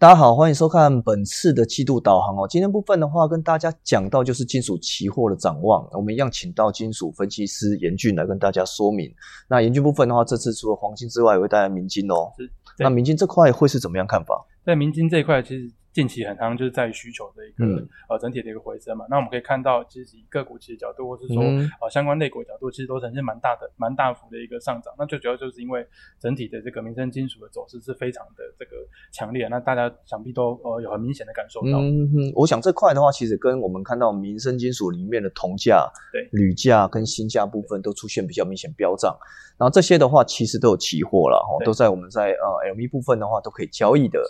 大家好，欢迎收看本次的季度导航哦。今天部分的话，跟大家讲到就是金属期货的展望。我们一样请到金属分析师严俊来跟大家说明。那严俊部分的话，这次除了黄金之外，也会带来明金哦。那明金这块会是怎么样看法？在明金这一块，其实。近期很常就是在于需求的一个呃整体的一个回升嘛，那我们可以看到，其实以个股其实角度，或是说呃相关类股角度，其实都呈现蛮大的、蛮大幅的一个上涨。那最主要就是因为整体的这个民生金属的走势是非常的这个强烈，那大家想必都呃有很明显的感受到。嗯哼，我想这块的话，其实跟我们看到民生金属里面的铜价、对铝价跟锌价部分都出现比较明显飙涨。然后这些的话，其实都有期货了哈，都在我们在呃 LV 部分的话都可以交易的。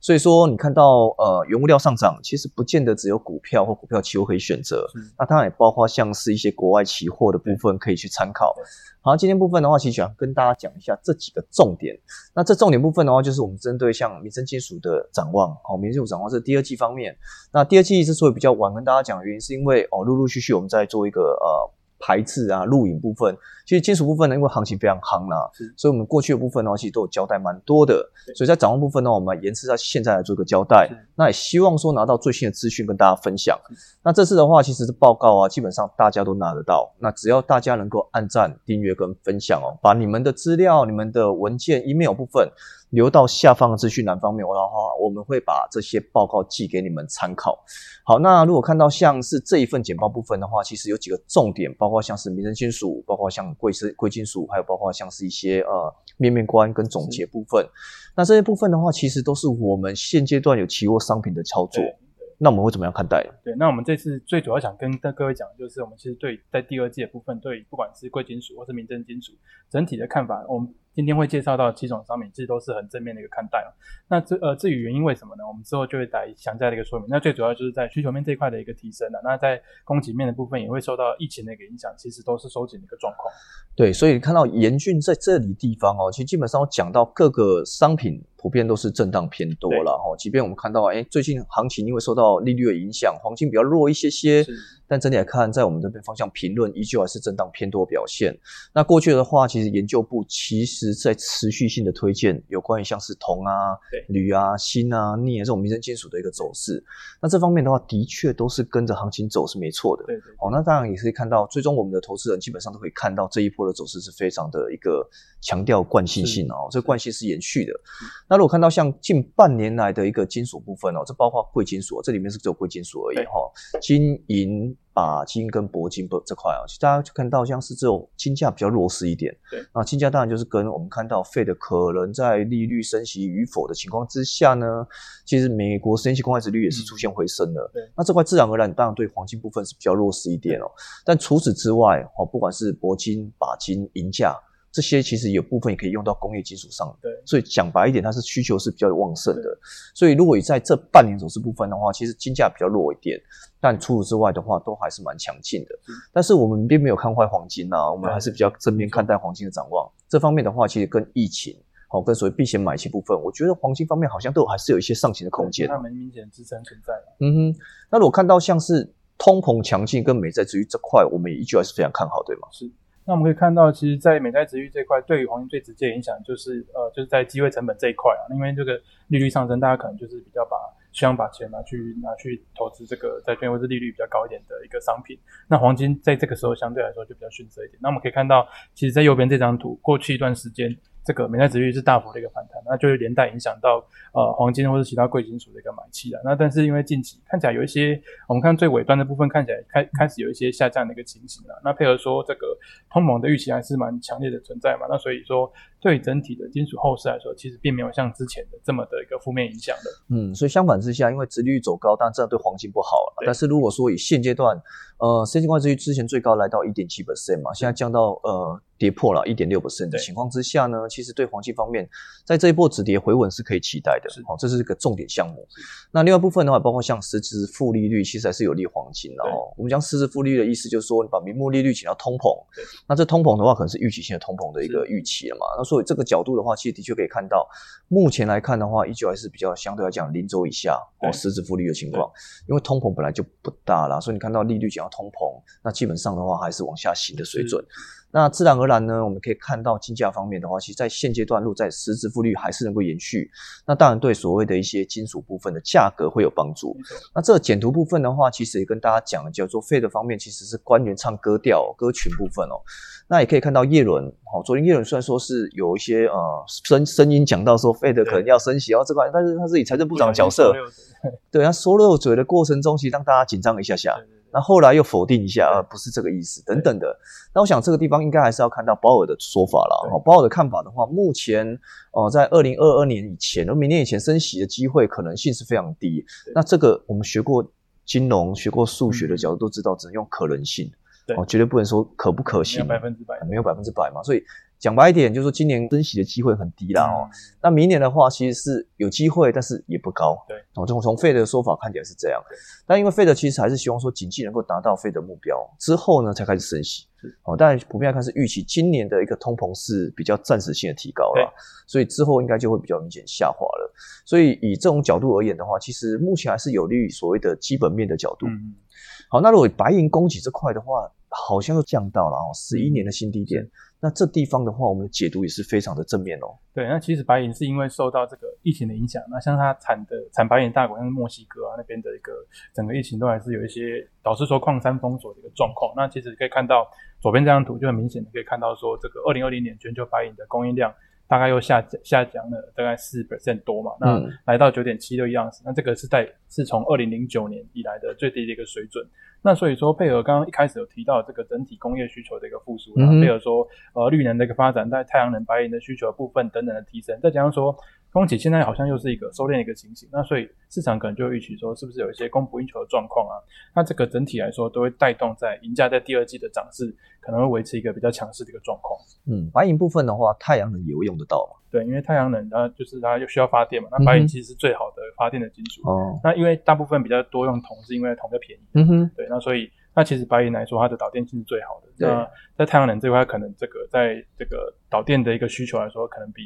所以说你看到呃原物料上涨，其实不见得只有股票或股票期货可以选择，那当然也包括像是一些国外期货的部分可以去参考。好，今天部分的话，其实想跟大家讲一下这几个重点。那这重点部分的话，就是我们针对像民生金属的展望。哦，民生金属展望是第二季方面。那第二季之所以比较晚跟大家讲的原因，是因为哦陆陆续续我们在做一个呃。排字啊，录影部分，其实金属部分呢，因为行情非常夯啦，所以我们过去的部分呢，其实都有交代蛮多的。所以在展望部分呢，我们延迟在现在来做一个交代。那也希望说拿到最新的资讯跟大家分享。那这次的话，其实是报告啊，基本上大家都拿得到。那只要大家能够按赞、订阅跟分享哦，把你们的资料、你们的文件、email 部分。留到下方的资讯栏方面，我的话，我们会把这些报告寄给你们参考。好，那如果看到像是这一份简报部分的话，其实有几个重点，包括像是民生金属，包括像贵是贵金属，还有包括像是一些呃面面观跟总结部分。那这些部分的话，其实都是我们现阶段有期货商品的操作。那我们会怎么样看待？对，那我们这次最主要想跟各位讲，就是我们其实对在第二季的部分，对不管是贵金属或是民生金属整体的看法，我们。今天会介绍到七种商品，其实都是很正面的一个看待。那这呃至于原因为什么呢？我们之后就会来详加的一个说明。那最主要就是在需求面这一块的一个提升了。那在供给面的部分也会受到疫情的一个影响，其实都是收紧的一个状况。对，所以看到严峻在这里地方哦，其实基本上我讲到各个商品普遍都是震荡偏多了哈。即便我们看到哎最近行情因为受到利率的影响，黄金比较弱一些些。但整体来看，在我们这边方向评论依旧还是震荡偏多表现。那过去的话，其实研究部其实在持续性的推荐有关于像是铜啊、铝啊、锌啊、镍啊这种民生金属的一个走势。那这方面的话，的确都是跟着行情走是没错的。对对。好，那当然也可以看到，最终我们的投资人基本上都可以看到这一波的走势是非常的一个强调惯性性哦，这惯性是延续的。那如果看到像近半年来的一个金属部分哦，这包括贵金属，这里面是只有贵金属而已哈，金银。钯金跟铂金不这块啊，其实大家就看到像是这种金价比较弱势一点。对，那金价当然就是跟我们看到费的可能在利率升息与否的情况之下呢，其实美国十年期公开值率也是出现回升的。对，那这块自然而然当然对黄金部分是比较弱势一点哦。但除此之外，哦，不管是铂金、钯金、银价。这些其实有部分也可以用到工业金属上，对，所以讲白一点，它是需求是比较旺盛的。所以如果在这半年走势部分的话，其实金价比较弱一点，但除此之外的话，都还是蛮强劲的。但是我们并没有看坏黄金啊，我们还是比较正面看待黄金的展望。这方面的话，其实跟疫情，好跟所谓避险买气部分，我觉得黄金方面好像都还是有一些上行的空间。它们明显支撑存在。嗯哼，那如果看到像是通膨强劲跟美债之余这块，我们也依旧还是非常看好，对吗？是。那我们可以看到，其实，在美债值率这块，对于黄金最直接影响就是，呃，就是在机会成本这一块啊。因为这个利率上升，大家可能就是比较把希望把钱拿去拿去投资这个债券，或者利率比较高一点的一个商品。那黄金在这个时候相对来说就比较逊色一点。那我们可以看到，其实，在右边这张图，过去一段时间。这个美债值率是大幅的一个反弹，那就会连带影响到呃黄金或者其他贵金属的一个买气了。那但是因为近期看起来有一些，我们看最尾端的部分看起来开开始有一些下降的一个情形了。那配合说这个通膨的预期还是蛮强烈的存在嘛。那所以说对整体的金属后市来说，其实并没有像之前的这么的一个负面影响的。嗯，所以相反之下，因为殖利率走高，但这样对黄金不好了。但是如果说以现阶段，呃，现金挂值率之前最高来到一点七 percent 嘛，现在降到呃。跌破了一点六 percent 的情况之下呢，其实对黄金方面，在这一波止跌回稳是可以期待的，好，这是一个重点项目。那另外部分的话，包括像实质负利率，其实还是有利黄金的哦。我们讲实质负利率的意思，就是说你把名目利率减到通膨，那这通膨的话，可能是预期性的通膨的一个预期了嘛。那所以这个角度的话，其实的确可以看到，目前来看的话，依旧还是比较相对来讲零轴以下哦，实质负利率的情况，因为通膨本来就不大啦，所以你看到利率减到通膨，那基本上的话还是往下行的水准。那自然而然呢，我们可以看到金价方面的话，其实在现阶段，路在实质负率还是能够延续。那当然对所谓的一些金属部分的价格会有帮助。那这个减图部分的话，其实也跟大家讲，叫做费的方面其实是官员唱歌调歌群部分哦。那也可以看到叶伦，好，昨天叶伦虽然说是有一些呃声声音讲到说费的可能要升息哦这块，但是他是以财政部长的角色，对他说漏嘴的过程中，其实让大家紧张一下下。那后来又否定一下，呃，不是这个意思，等等的。那我想这个地方应该还是要看到鲍尔的说法了。哈，鲍尔的看法的话，目前哦，在二零二二年以前，而明年以前升息的机会可能性是非常低。那这个我们学过金融、学过数学的角度都知道，只能用可能性，哦，绝对不能说可不可行，百分之百，没有百分之百嘛，所以。讲白一点，就是说今年升息的机会很低啦哦。那明年的话，其实是有机会，但是也不高。对，哦，从从费的说法看起来是这样。但因为费的其实还是希望说经济能够达到费的目标之后呢，才开始升息。哦，但普遍来看是预期今年的一个通膨是比较暂时性的提高了，所以之后应该就会比较明显下滑了。所以以这种角度而言的话，其实目前还是有利于所谓的基本面的角度。嗯。好，那如果白银供给这块的话，好像又降到了哦十一年的新低点。那这地方的话，我们的解读也是非常的正面哦。对，那其实白银是因为受到这个疫情的影响，那像它产的产白银大国，像墨西哥啊那边的一个整个疫情都还是有一些导致说矿山封锁的一个状况。那其实可以看到左边这张图就很明显的可以看到说，这个二零二零年全球白银的供应量大概又下降下降了大概四 percent 多嘛，那来到九点七六亿盎司，那这个是在是从二零零九年以来的最低的一个水准。那所以说，配合刚刚一开始有提到这个整体工业需求的一个复苏，然后配合说呃绿能的一个发展，在太阳能、白银的需求部分等等的提升，再加上说供给现在好像又是一个收敛的一个情形，那所以市场可能就会预期说，是不是有一些供不应求的状况啊？那这个整体来说都会带动在银价在第二季的涨势可能会维持一个比较强势的一个状况。嗯，白银部分的话，太阳能也会用得到嘛？对，因为太阳能它就是它又需要发电嘛，那白银其实是最好的发电的金属。哦，那因为大部分比较多用铜，是因为铜较便宜。嗯哼，对，那所以那其实白银来说，它的导电性是最好的。那在太阳能这块，可能这个在这个导电的一个需求来说，可能比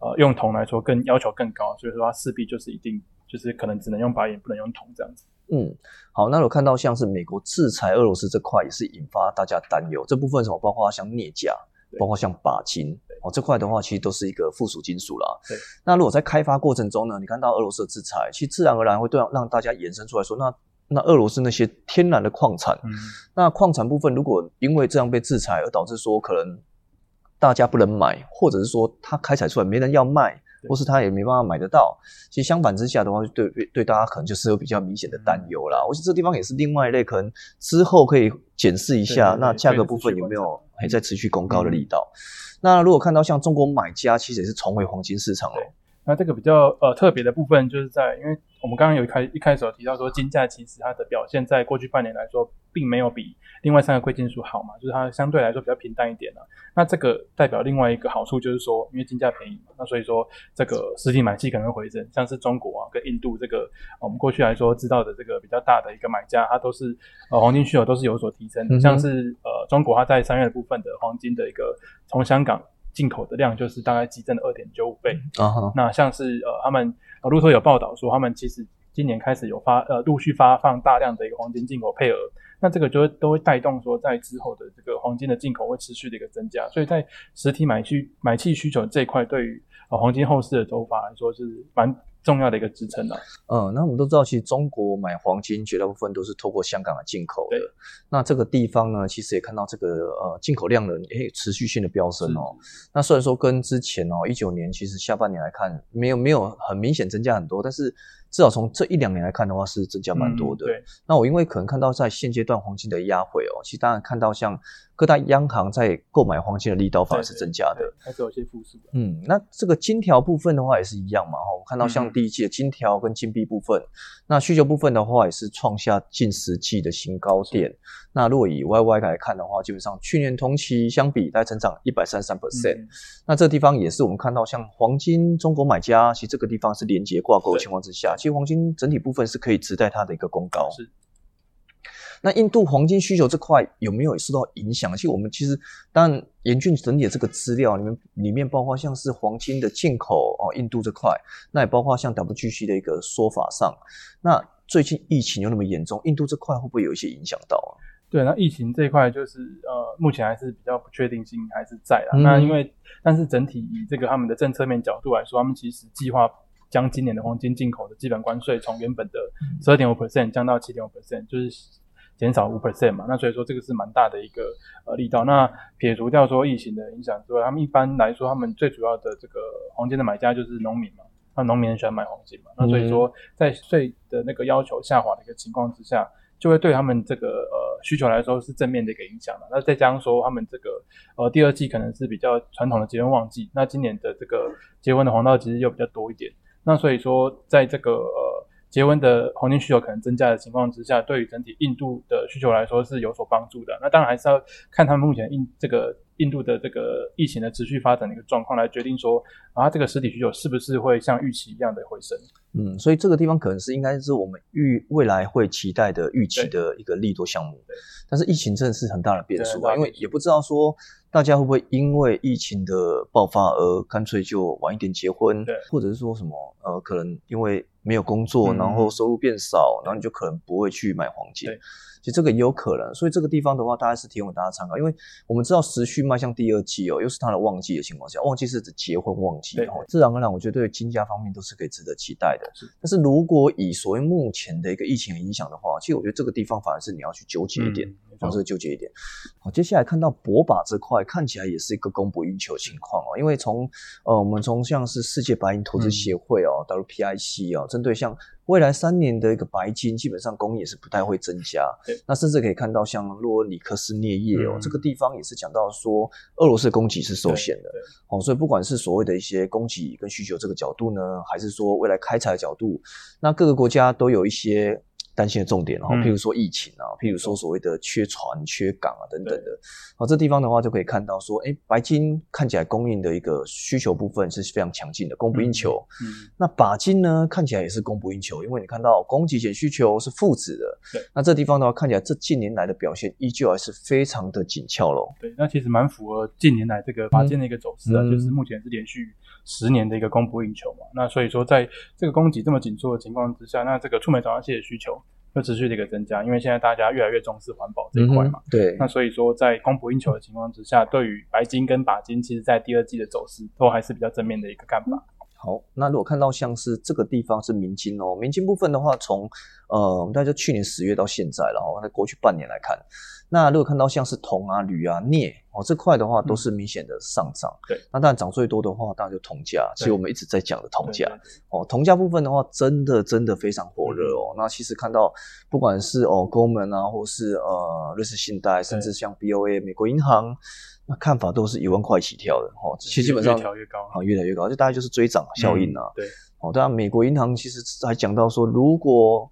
呃用铜来说更要求更高，所以说它势必就是一定就是可能只能用白银，不能用铜这样子。嗯，好，那我看到像是美国制裁俄罗斯这块，也是引发大家担忧。这部分什么，包括像镍价。包括像钯金哦这块的话，其实都是一个附属金属啦。对。那如果在开发过程中呢，你看到俄罗斯的制裁，其实自然而然会对让大家延伸出来说，那那俄罗斯那些天然的矿产，那矿产部分如果因为这样被制裁而导致说可能大家不能买，或者是说它开采出来没人要卖。或是它也没办法买得到，其实相反之下的话，对对对，大家可能就是有比较明显的担忧啦。我觉得这地方也是另外一类，可能之后可以检视一下，那价格部分有没有还在持续攻高的力道。那如果看到像中国买家，其实也是重回黄金市场了。那这个比较呃特别的部分，就是在因为我们刚刚有一开一开始有提到说，金价其实它的表现在过去半年来说，并没有比另外三个贵金属好嘛，就是它相对来说比较平淡一点了。那这个代表另外一个好处就是说，因为金价便宜嘛，那所以说这个实体买气可能会回升，像是中国啊跟印度这个我们过去来说知道的这个比较大的一个买家，它都是呃黄金需求都是有所提升的，像是呃中国它在三月的部分的黄金的一个从香港。进口的量就是大概激增了二点九五倍。啊那像是呃，他们啊路透有报道说，他们其实今年开始有发呃，陆续发放大量的一个黄金进口配额。那这个就会都会带动说，在之后的这个黄金的进口会持续的一个增加。所以在实体买需买气需求这一块，对于呃黄金后市的走法来说是蛮。重要的一个支撑了。嗯，那我们都知道，其实中国买黄金绝大部分都是透过香港来进口的。那这个地方呢，其实也看到这个呃进口量的诶持续性的飙升哦。那虽然说跟之前哦一九年其实下半年来看没有没有很明显增加很多，但是。至少从这一两年来看的话，是增加蛮多的。对，那我因为可能看到在现阶段黄金的压回哦，其实当然看到像各大央行在购买黄金的力道反而是增加的，还是有些复苏。嗯，那这个金条部分的话也是一样嘛，哈，我看到像第一季的金条跟金币部分，那需求部分的话也是创下近十季的新高点。那如果以 Y Y 来看的话，基本上去年同期相比，大概成长一百三十三 percent。那这个地方也是我们看到像黄金中国买家，其实这个地方是连接挂钩的情况之下，其实黄金整体部分是可以直带它的一个攻高。是。那印度黄金需求这块有没有受到影响？其实我们其实当然严峻整理的这个资料里面，里面包括像是黄金的进口哦，印度这块，那也包括像 WGC 的一个说法上，那最近疫情又那么严重，印度这块会不会有一些影响到啊？对，那疫情这一块就是呃，目前还是比较不确定性还是在啦。那因为但是整体以这个他们的政策面角度来说，他们其实计划将今年的黄金进口的基本关税从原本的十二点五 percent 降到七点五 percent，就是减少五 percent 嘛。那所以说这个是蛮大的一个呃力道。那撇除掉说疫情的影响之外，他们一般来说他们最主要的这个黄金的买家就是农民嘛。那农民很喜欢买黄金嘛？那所以说在税的那个要求下滑的一个情况之下。就会对他们这个呃需求来说是正面的一个影响了。那再加上说他们这个呃第二季可能是比较传统的结婚旺季，那今年的这个结婚的黄道其实又比较多一点。那所以说在这个呃结婚的黄金需求可能增加的情况之下，对于整体印度的需求来说是有所帮助的。那当然还是要看他们目前印这个。印度的这个疫情的持续发展的一个状况来决定说，啊，这个实体需求是不是会像预期一样的回升？嗯，所以这个地方可能是应该是我们预未来会期待的预期的一个利多项目。但是疫情真的是很大的变数啊，因为也不知道说大家会不会因为疫情的爆发而干脆就晚一点结婚，或者是说什么呃，可能因为没有工作，然后收入变少，然后你就可能不会去买黄金。其实这个也有可能，所以这个地方的话，大概是提供给大家参考。因为我们知道时序迈向第二季哦，又是它的旺季的情况下，旺季是指结婚旺季哦，自然而然，我觉得对金价方面都是可以值得期待的。但是如果以所谓目前的一个疫情影响的话，其实我觉得这个地方反而是你要去纠结一点，反而是纠结一点。好，接下来看到博把这块，看起来也是一个供不应求情况哦，因为从呃，我们从像是世界白银投资协会哦，WPIC 哦，针对像。未来三年的一个白金，基本上供应也是不太会增加。那甚至可以看到，像洛尔里克斯镍业哦，这个地方也是讲到说，俄罗斯供给是受限的。哦，所以不管是所谓的一些供给跟需求这个角度呢，还是说未来开采的角度，那各个国家都有一些。担心的重点，然后譬如说疫情啊，譬如说所谓的缺船、缺港啊等等的，好，这地方的话就可以看到说，哎，白金看起来供应的一个需求部分是非常强劲的，供不应求。嗯，那钯金呢，看起来也是供不应求，因为你看到供给减需求是负值的。对，那这地方的话，看起来这近年来的表现依旧还是非常的紧俏喽。对，那其实蛮符合近年来这个钯金的一个走势啊，就是目前是连续十年的一个供不应求嘛。那所以说，在这个供给这么紧缩的情况之下，那这个触媒转换器的需求。会持续的一个增加，因为现在大家越来越重视环保这一块嘛。对。那所以说，在供不应求的情况之下，对于白金跟钯金，其实在第二季的走势都还是比较正面的一个看法。好，那如果看到像是这个地方是明金哦，明金部分的话，从呃，我们大家就去年十月到现在，然后在过去半年来看。那如果看到像是铜啊、铝啊、镍哦这块的话，都是明显的上涨。对，那当然涨最多的话，当然就铜价。其实我们一直在讲的铜价哦，铜价部分的话，真的真的非常火热哦。那其实看到不管是哦，Goldman 啊，或是呃瑞士信贷，甚至像 BOA 美国银行，那看法都是一万块起跳的哦。其实基本上越调越高啊，越来越高，就大概就是追涨效应啊。对，哦，当然美国银行其实还讲到说，如果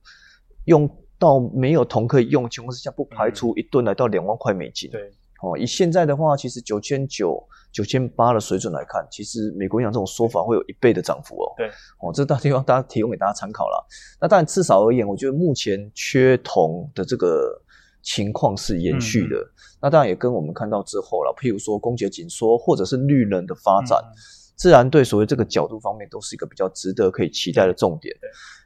用到没有铜可以用的情况之下，不排除一吨来到两万块美金。对，哦，以现在的话，其实九千九、九千八的水准来看，其实美国银行这种说法会有一倍的涨幅哦。对，哦，这大地方大家提供给大家参考了。那当然，至少而言，我觉得目前缺铜的这个情况是延续的。那当然也跟我们看到之后了，譬如说供给紧缩，或者是绿能的发展，自然对所谓这个角度方面，都是一个比较值得可以期待的重点。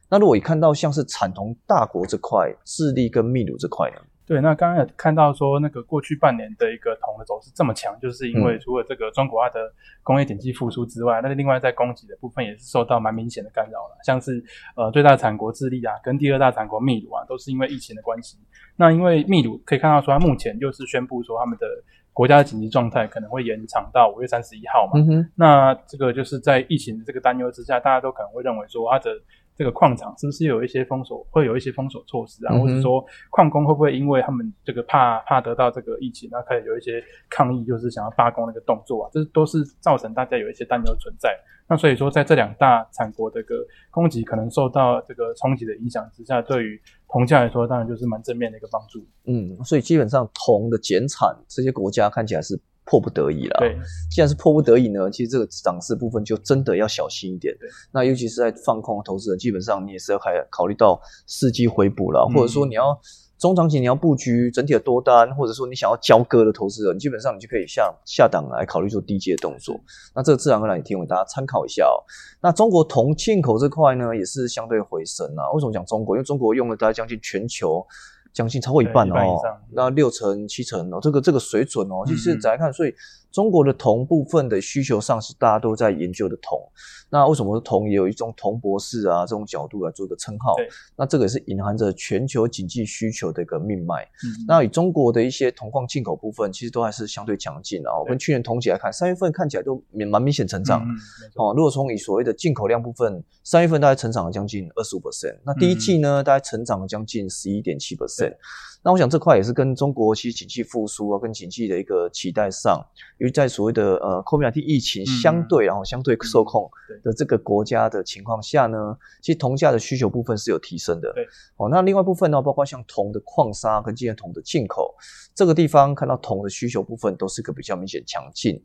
那如果你看到像是产铜大国这块，智利跟秘鲁这块呢？对，那刚刚也看到说，那个过去半年的一个铜的走势这么强，就是因为除了这个中国的工业经济复苏之外，那另外在供给的部分也是受到蛮明显的干扰了。像是呃最大产国智利啊，跟第二大产国秘鲁啊，都是因为疫情的关系。那因为秘鲁可以看到说，它目前就是宣布说他们的国家的紧急状态可能会延长到五月三十一号嘛。那这个就是在疫情的这个担忧之下，大家都可能会认为说它的。这个矿场是不是有一些封锁，会有一些封锁措施啊？或者说矿工会不会因为他们这个怕怕得到这个疫情，那开始有一些抗议，就是想要罢工那个动作啊？这都是造成大家有一些担忧存在。那所以说，在这两大产国的个供给可能受到这个冲击的影响之下，对于铜价来说，当然就是蛮正面的一个帮助。嗯，所以基本上铜的减产，这些国家看起来是。迫不得已了。对，既然是迫不得已呢，其实这个涨势部分就真的要小心一点。对，那尤其是在放空的投资人，基本上你也是要开考虑到伺机回补了，或者说你要中长期你要布局整体的多单，或者说你想要交割的投资人，基本上你就可以下下档来考虑做低阶的动作。那这个自然而然也提供给大家参考一下哦。那中国铜进口这块呢，也是相对回升啊。为什么讲中国？因为中国用了大概将近全球。将近超过一半哦对一半以上，那六成七成哦，这个这个水准哦，其实再来看，所以中国的铜部分的需求上是大家都在研究的铜。那为什么铜也有一种铜博士啊这种角度来做一个称号？那这个也是隐含着全球经济需求的一个命脉。嗯那以中国的一些铜矿进口部分，其实都还是相对强劲的跟去年同期来看，三月份看起来都蛮蛮明显成长。哦，如果从以所谓的进口量部分，三月份大概成长了将近二十五 percent，那第一季呢，大概成长了将近十一点七 percent 对。那我想这块也是跟中国其实经济复苏啊，跟经济的一个期待上，因为在所谓的呃 COVID-19 疫情嗯相对然后相对受控对的这个国家的情况下呢，其实铜价的需求部分是有提升的。对，哦，那另外部分呢，包括像铜的矿砂跟纪念铜的进口，这个地方看到铜的需求部分都是个比较明显强劲。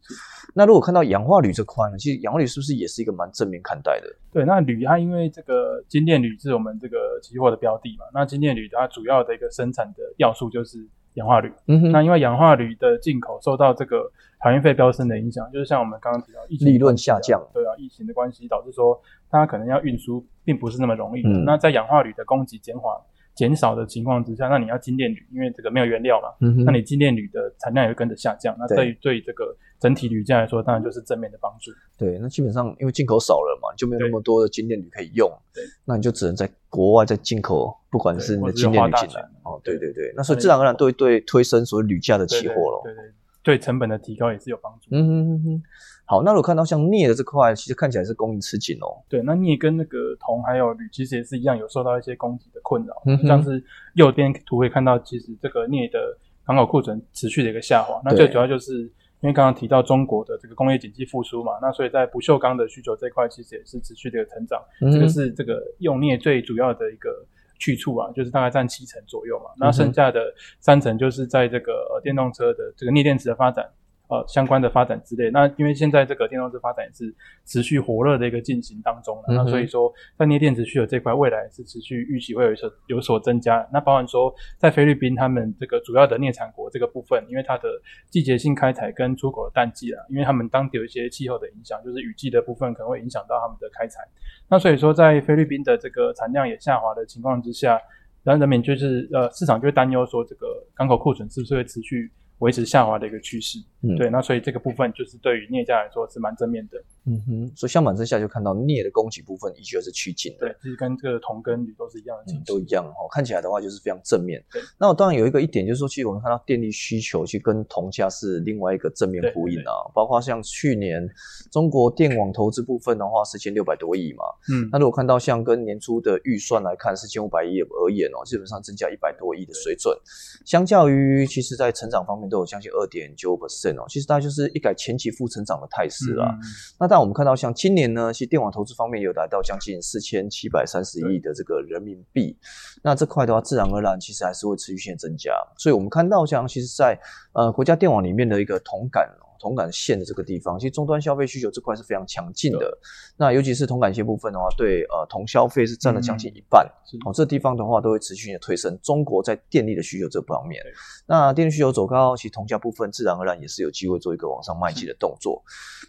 那如果看到氧化铝这块呢，其实氧化铝是不是也是一个蛮正面看待的？对，那铝它因为这个金电铝是我们这个期货的标的嘛，那金电铝它主要的一个生产的要素就是氧化铝。嗯哼那因为氧化铝的进口受到这个海运费飙升的影响，就是像我们刚刚提到疫情利润下降对啊，疫情的关系导致说它可能要运输并不是那么容易。嗯那在氧化铝的供给减缓减少的情况之下，那你要精炼铝，因为这个没有原料嘛，嗯那你精炼铝的产量也会跟着下降，那对对于对这个整体铝价来说，当然就是正面的帮助。对，那基本上因为进口少了嘛，就没有那么多的精炼铝可以用，对，那你就只能在国外再进口，不管是你的精炼铝进来哦，对对对，那所以自然而然对对推升所谓铝价的期货咯。对对对，对成本的提高也是有帮助。嗯哼哼哼，好，那如果看到像镍的这块，其实看起来是供应吃紧哦。对，那镍跟那个铜还有铝其实也是一样，有受到一些供给的困扰。嗯像是右边图可以看到，其实这个镍的港口库存持续的一个下滑。那最主要就是因为刚刚提到中国的这个工业经济复苏嘛，那所以在不锈钢的需求这一块其实也是持续的一个成长。嗯这个是这个用镍最主要的一个去处啊，就是大概占七成左右嘛。那剩下的三成就是在这个呃电动车的这个镍电池的发展。呃，相关的发展之类，那因为现在这个电动车发展也是持续火热的一个进行当中了，嗯那所以说在镍电池需求这块，未来是持续预期会有所有所增加。那包含说在菲律宾他们这个主要的镍产国这个部分，因为它的季节性开采跟出口的淡季啊，因为他们当地有一些气候的影响，就是雨季的部分可能会影响到他们的开采。那所以说，在菲律宾的这个产量也下滑的情况之下，然后人民就是呃市场就会担忧说，这个港口库存是不是会持续维持下滑的一个趋势？嗯对，那所以这个部分就是对于镍价来说是蛮正面的。嗯哼，所以相反之下就看到镍的供给部分依旧是趋紧的。对，其实跟这个铜跟铝都是一样的都一样哦。看起来的话就是非常正面。那我当然有一个一点就是说，其实我们看到电力需求其实跟铜价是另外一个正面呼应啊。包括像去年中国电网投资部分的话，四千六百多亿嘛。嗯，那如果看到像跟年初的预算来看，四千五百亿而言哦，基本上增加一百多亿的水准，相较于其实在成长方面都有将近二点九 percent 哦，其实大概就是一改前期负成长的态势啦。那但，我们看到像今年呢，其实电网投资方面有达到将近四千七百三十亿的这个人民币。那这块的话，自然而然其实还是会持续性增加。所以我们看到像其实在呃国家电网里面的一个同感哦铜杆线的这个地方，其实终端消费需求这块是非常强劲的。那尤其是铜杆线部分的话，对呃铜消费是占了将近一半。是哦，这地方的话都会持续性的推升中国在电力的需求这方面。那电力需求走高，其实铜价部分自然而然也是有机会做一个往上迈进的动作。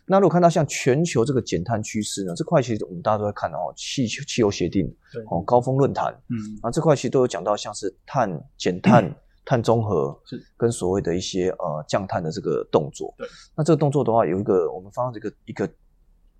那如果看到像全球这个减碳趋势呢，这块其实我们大家都在看哦，气气候协定对，哦，高峰论坛，嗯，啊，这块其实都有讲到像是碳减碳、碳中和是跟所谓的一些呃降碳的这个动作。对，那这个动作的话，有一个我们放到这个一个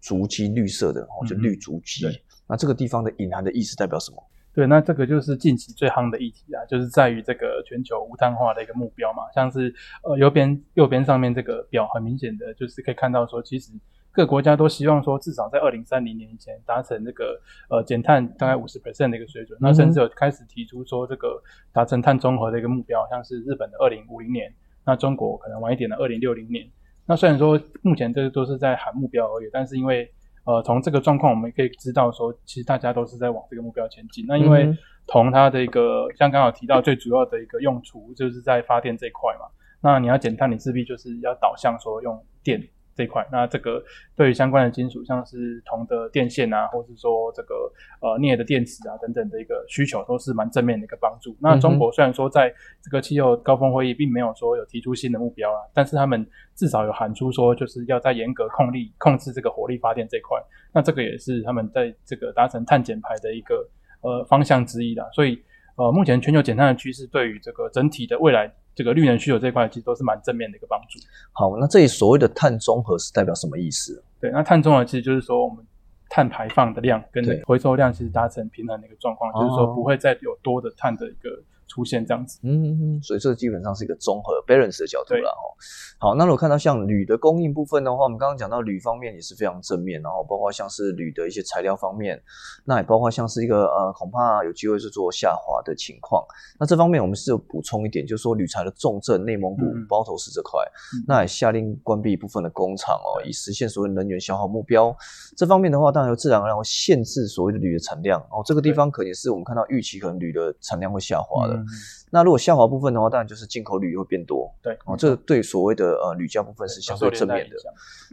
足迹绿色的哦，就绿足迹对。那这个地方的隐含的意思代表什么？对，那这个就是近期最夯的议题啊，就是在于这个全球无碳化的一个目标嘛，像是呃右边右边上面这个表很明显的就是可以看到说，其实各国家都希望说至少在二零三零年以前达成这个呃减碳大概五十 percent 的一个水准，那甚至有开始提出说这个达成碳中和的一个目标，像是日本的二零五零年，那中国可能晚一点的二零六零年。那虽然说目前这都是在喊目标而已，但是因为呃从这个状况我们可以知道说，其实大家都是在往这个目标前进。那因为嗯哼。铜它的一个像刚好提到最主要的一个用途就是在发电这一块嘛，那你要减碳，你势必就是要导向说用电这一块。那这个对于相关的金属，像是铜的电线啊，或是说这个呃镍的电池啊等等的一个需求，都是蛮正面的一个帮助。那中国虽然说在这个气候高峰会议并没有说有提出新的目标啊，但是他们至少有喊出说就是要在严格控力控制这个火力发电这一块。那这个也是他们在这个达成碳减排的一个呃方向之一啦。所以。呃，呃，目前全球减碳的趋势对于这个整体的未来这个绿能需求这一块，其实都是蛮正面的一个帮助。好，那这里所谓的碳中和是代表什么意思？对，那碳中和其实就是说我们碳排放的量跟回收量其实达成平衡的一个状况，就是说不会再有多的碳的一个。出现这样子，嗯嗯嗯，所以这基本上是一个综合 balance 的角度了哦。好，那如果看到像铝的供应部分的话，我们刚刚讲到铝方面也是非常正面，然后包括像是铝的一些材料方面，那也包括像是一个呃，恐怕有机会是做下滑的情况。那这方面我们是有补充一点，就是说铝材的重镇内蒙古包头市这块，那也下令关闭部分的工厂哦，以实现所谓能源消耗目标。这方面的话，当然有自然而然会限制所谓的铝的产量哦。这个地方可能是我们看到预期可能铝的产量会下滑的。那如果下滑部分的话，当然就是进口铝会变多。对，哦，这对所谓的呃铝价部分是相对正面的。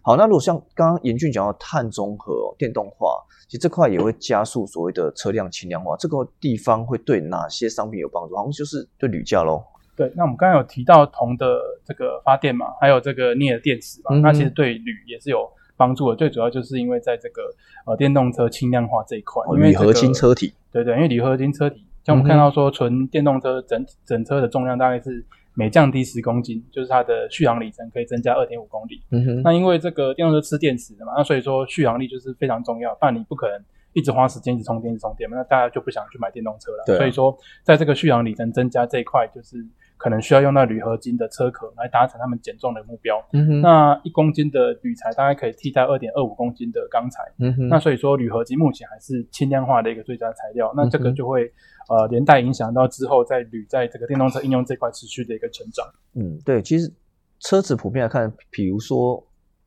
好，那如果像刚刚严俊讲到碳中和、电动化，其实这块也会加速所谓的车辆轻量化。这个地方会对哪些商品有帮助？好像就是对铝价喽。对，那我们刚刚有提到铜的这个发电嘛，还有这个镍的电池嘛，那其实对铝也是有帮助的。最主要就是因为在这个呃电动车轻量化这一块，铝合金车体。对对，因为铝合金车体。像我们看到说，纯电动车整整车的重量大概是每降低十公斤，就是它的续航里程可以增加二点五公里。嗯哼。那因为这个电动车吃电池的嘛，那所以说续航力就是非常重要。不然你不可能一直花时间一直充电、一直充电嘛，那大家就不想去买电动车了。对。所以说，在这个续航里程增加这一块，就是。可能需要用到铝合金的车壳来达成他们减重的目标。嗯哼，那一公斤的铝材大概可以替代二点二五公斤的钢材。嗯哼，那所以说铝合金目前还是轻量化的一个最佳材料。那这个就会呃连带影响到之后在铝在这个电动车应用这块持续的一个成长。嗯，对，其实车子普遍来看，比如说。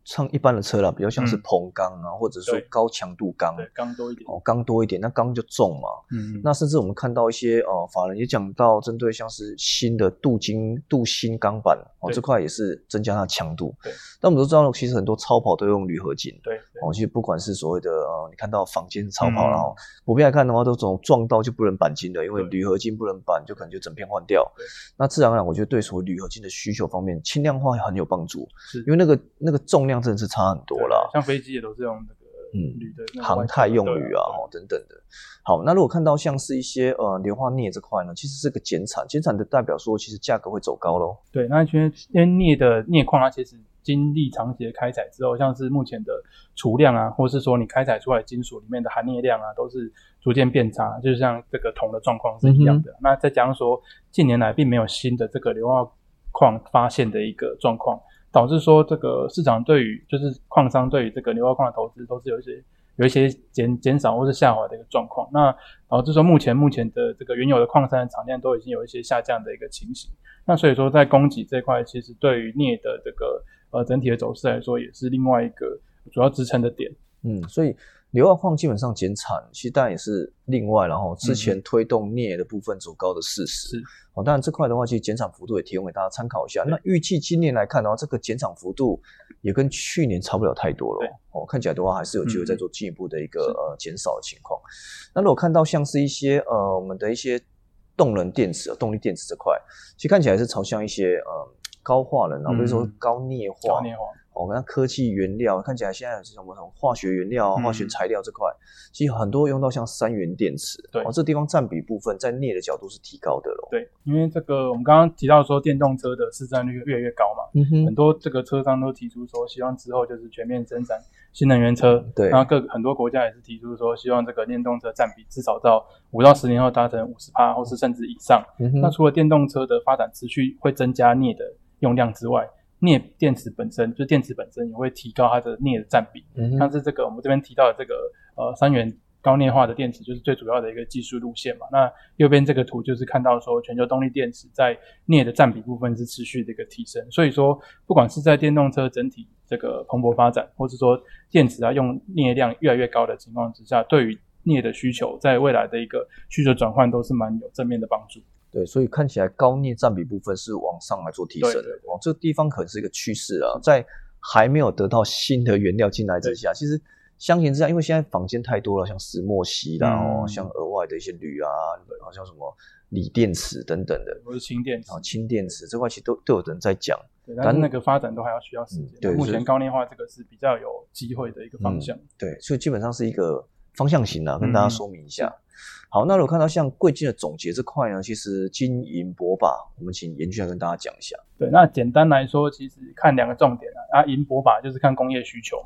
像一般的车啦，比较像是硼钢啊，或者说高强度钢，对，钢多一点，哦，钢多一点，那钢就重嘛。嗯，那甚至我们看到一些呃，法人也讲到，针对像是新的镀金、镀锌钢板哦，这块也是增加它的强度。对，但我们都知道，其实很多超跑都用铝合金。对，哦，其实不管是所谓的呃，你看到坊间超跑，然后普遍来看的话，都种撞到就不能钣金的，因为铝合金不能钣，就可能就整片换掉。那自然而然，我觉得对所谓铝合金的需求方面，轻量化很有帮助，是。因为那个那个重量真的是差很多。多了，像飞机也都是用那个嗯铝的航太用铝啊，哦等等的。好，那如果看到像是一些呃硫化镍这块呢，其实是个减产，减产的代表说其实价格会走高喽。对，那因为因为镍的镍矿它其实经历长期的开采之后，像是目前的储量啊，或是说你开采出来金属里面的含镍量啊，都是逐渐变差，就是像这个铜的状况是一样的。那再加上说近年来并没有新的这个硫化矿发现的一个状况。导致说这个市场对于就是矿商对于这个硫化矿的投资都是有一些有一些减减少或是下滑的一个状况。那导致说目前目前的这个原有的矿山的产量都已经有一些下降的一个情形。那所以说在供给这块，其实对于镍的这个呃整体的走势来说，也是另外一个主要支撑的点。嗯，所以。硫化矿基本上减产，其实当然也是另外，然后之前推动镍的部分走高的事实。是哦，当然这块的话，其实减产幅度也提供给大家参考一下。那预计今年来看的话，这个减产幅度也跟去年差不了太多了。哦，看起来的话，还是有机会再做进一步的一个呃减少的情况。那如果看到像是一些呃我们的一些动能电池、动力电池这块，其实看起来是朝向一些呃高化能啊，或者说高镍化。我们看科技原料，看起来现在是什么什么化学原料、化学材料这块，其实很多用到像三元电池，对，哦，这地方占比部分在镍的角度是提高的咯。对，因为这个我们刚刚提到说电动车的市占率越来越高嘛，嗯哼，很多这个车商都提出说希望之后就是全面生产新能源车，对，然后各很多国家也是提出说希望这个电动车占比至少到五到十年后达成五十帕，或是甚至以上。那除了电动车的发展持续会增加镍的用量之外，镍电池本身，就电池本身也会提高它的镍的占比。嗯像是这个我们这边提到的这个呃三元高镍化的电池，就是最主要的一个技术路线嘛。那右边这个图就是看到说全球动力电池在镍的占比部分是持续的一个提升。所以说，不管是在电动车整体这个蓬勃发展，或是说电池啊用镍量越来越高的情况之下，对于镍的需求在未来的一个需求转换都是蛮有正面的帮助。对，所以看起来高镍占比部分是往上来做提升的，哦，这个地方可能是一个趋势啊。在还没有得到新的原料进来之下，其实相形之下，因为现在坊间太多了，像石墨烯啦，哦，像额外的一些铝啊，好像什么锂电池等等的，或是氢电池，啊，氢电池这块其实都都有人在讲，但那个发展都还要需要时间。对，目前高镍化这个是比较有机会的一个方向。对，所以基本上是一个。方向型啊，跟大家说明一下。好，那如果看到像贵金的总结这块呢，其实金银铂把，我们请严俊来跟大家讲一下。对，那简单来说，其实看两个重点啊，啊，银铂把就是看工业需求，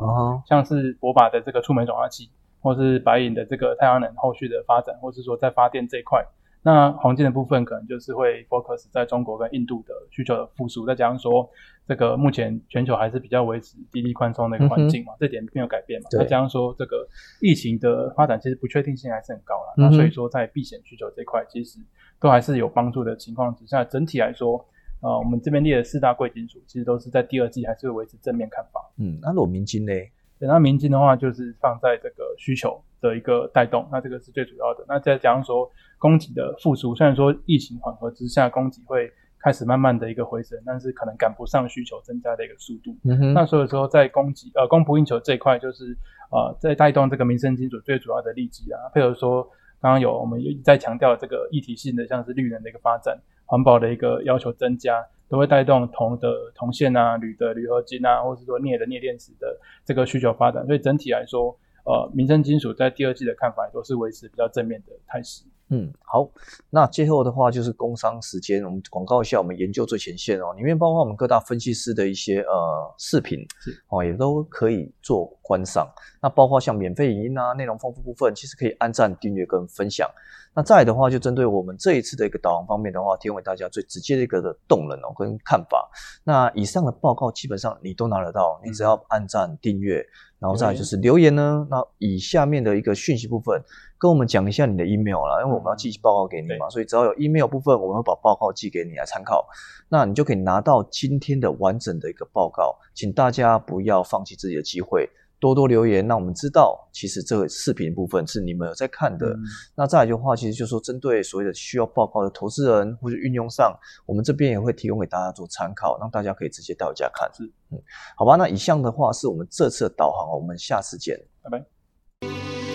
像是铂把的这个触媒转化器，或是白银的这个太阳能后续的发展，或是说在发电这一块。那黄金的部分可能就是会 focus 在中国跟印度的需求的复苏，再加上说这个目前全球还是比较维持低利宽松的一个环境嘛，这点没有改变嘛。再加上说这个疫情的发展其实不确定性还是很高了，那所以说在避险需求这块其实都还是有帮助的情况之下，整体来说，呃，我们这边列的四大贵金属其实都是在第二季还是会维持正面看法。嗯，那裸明金呢？对，那明金的话，就是放在这个需求的一个带动，那这个是最主要的。那再加上说供给的复苏，虽然说疫情缓和之下，供给会开始慢慢的一个回升，但是可能赶不上需求增加的一个速度。那所以说在供给呃供不应求这一块，就是呃在带动这个民生金属最主要的利基啊。配合说刚刚有我们再强调这个一体性的，像是绿能的一个发展，环保的一个要求增加。都会带动铜的铜线啊、铝的铝合金啊，或者说镍的镍电池的这个需求发展，所以整体来说，呃，民生金属在第二季的看法都是维持比较正面的态势。嗯，好，那最后的话就是工商时间，我们广告一下我们研究最前线哦，里面包括我们各大分析师的一些呃视频，哦，也都可以做观赏。那包括像免费影音啊、内容丰富部分，其实可以按赞、订阅跟分享。那再的话，就针对我们这一次的一个导航方面的话，提供给大家最直接的一个的动能哦跟看法。那以上的报告基本上你都拿得到，你只要按赞、订阅，然后再就是留言呢。那以下面的一个讯息部分，跟我们讲一下你的 email 啦，因为我们要寄报告给你嘛，所以只要有 email 部分，我们会把报告寄给你来参考。那你就可以拿到今天的完整的一个报告，请大家不要放弃自己的机会。多多留言，让我们知道，其实这个视频部分是你们有在看的。那再来的话，其实就是说，针对所谓的需要报告的投资人或者运用上，我们这边也会提供给大家做参考，让大家可以直接到家看。嗯，好吧。那以上的话是我们这次的导航，我们下次见，拜拜。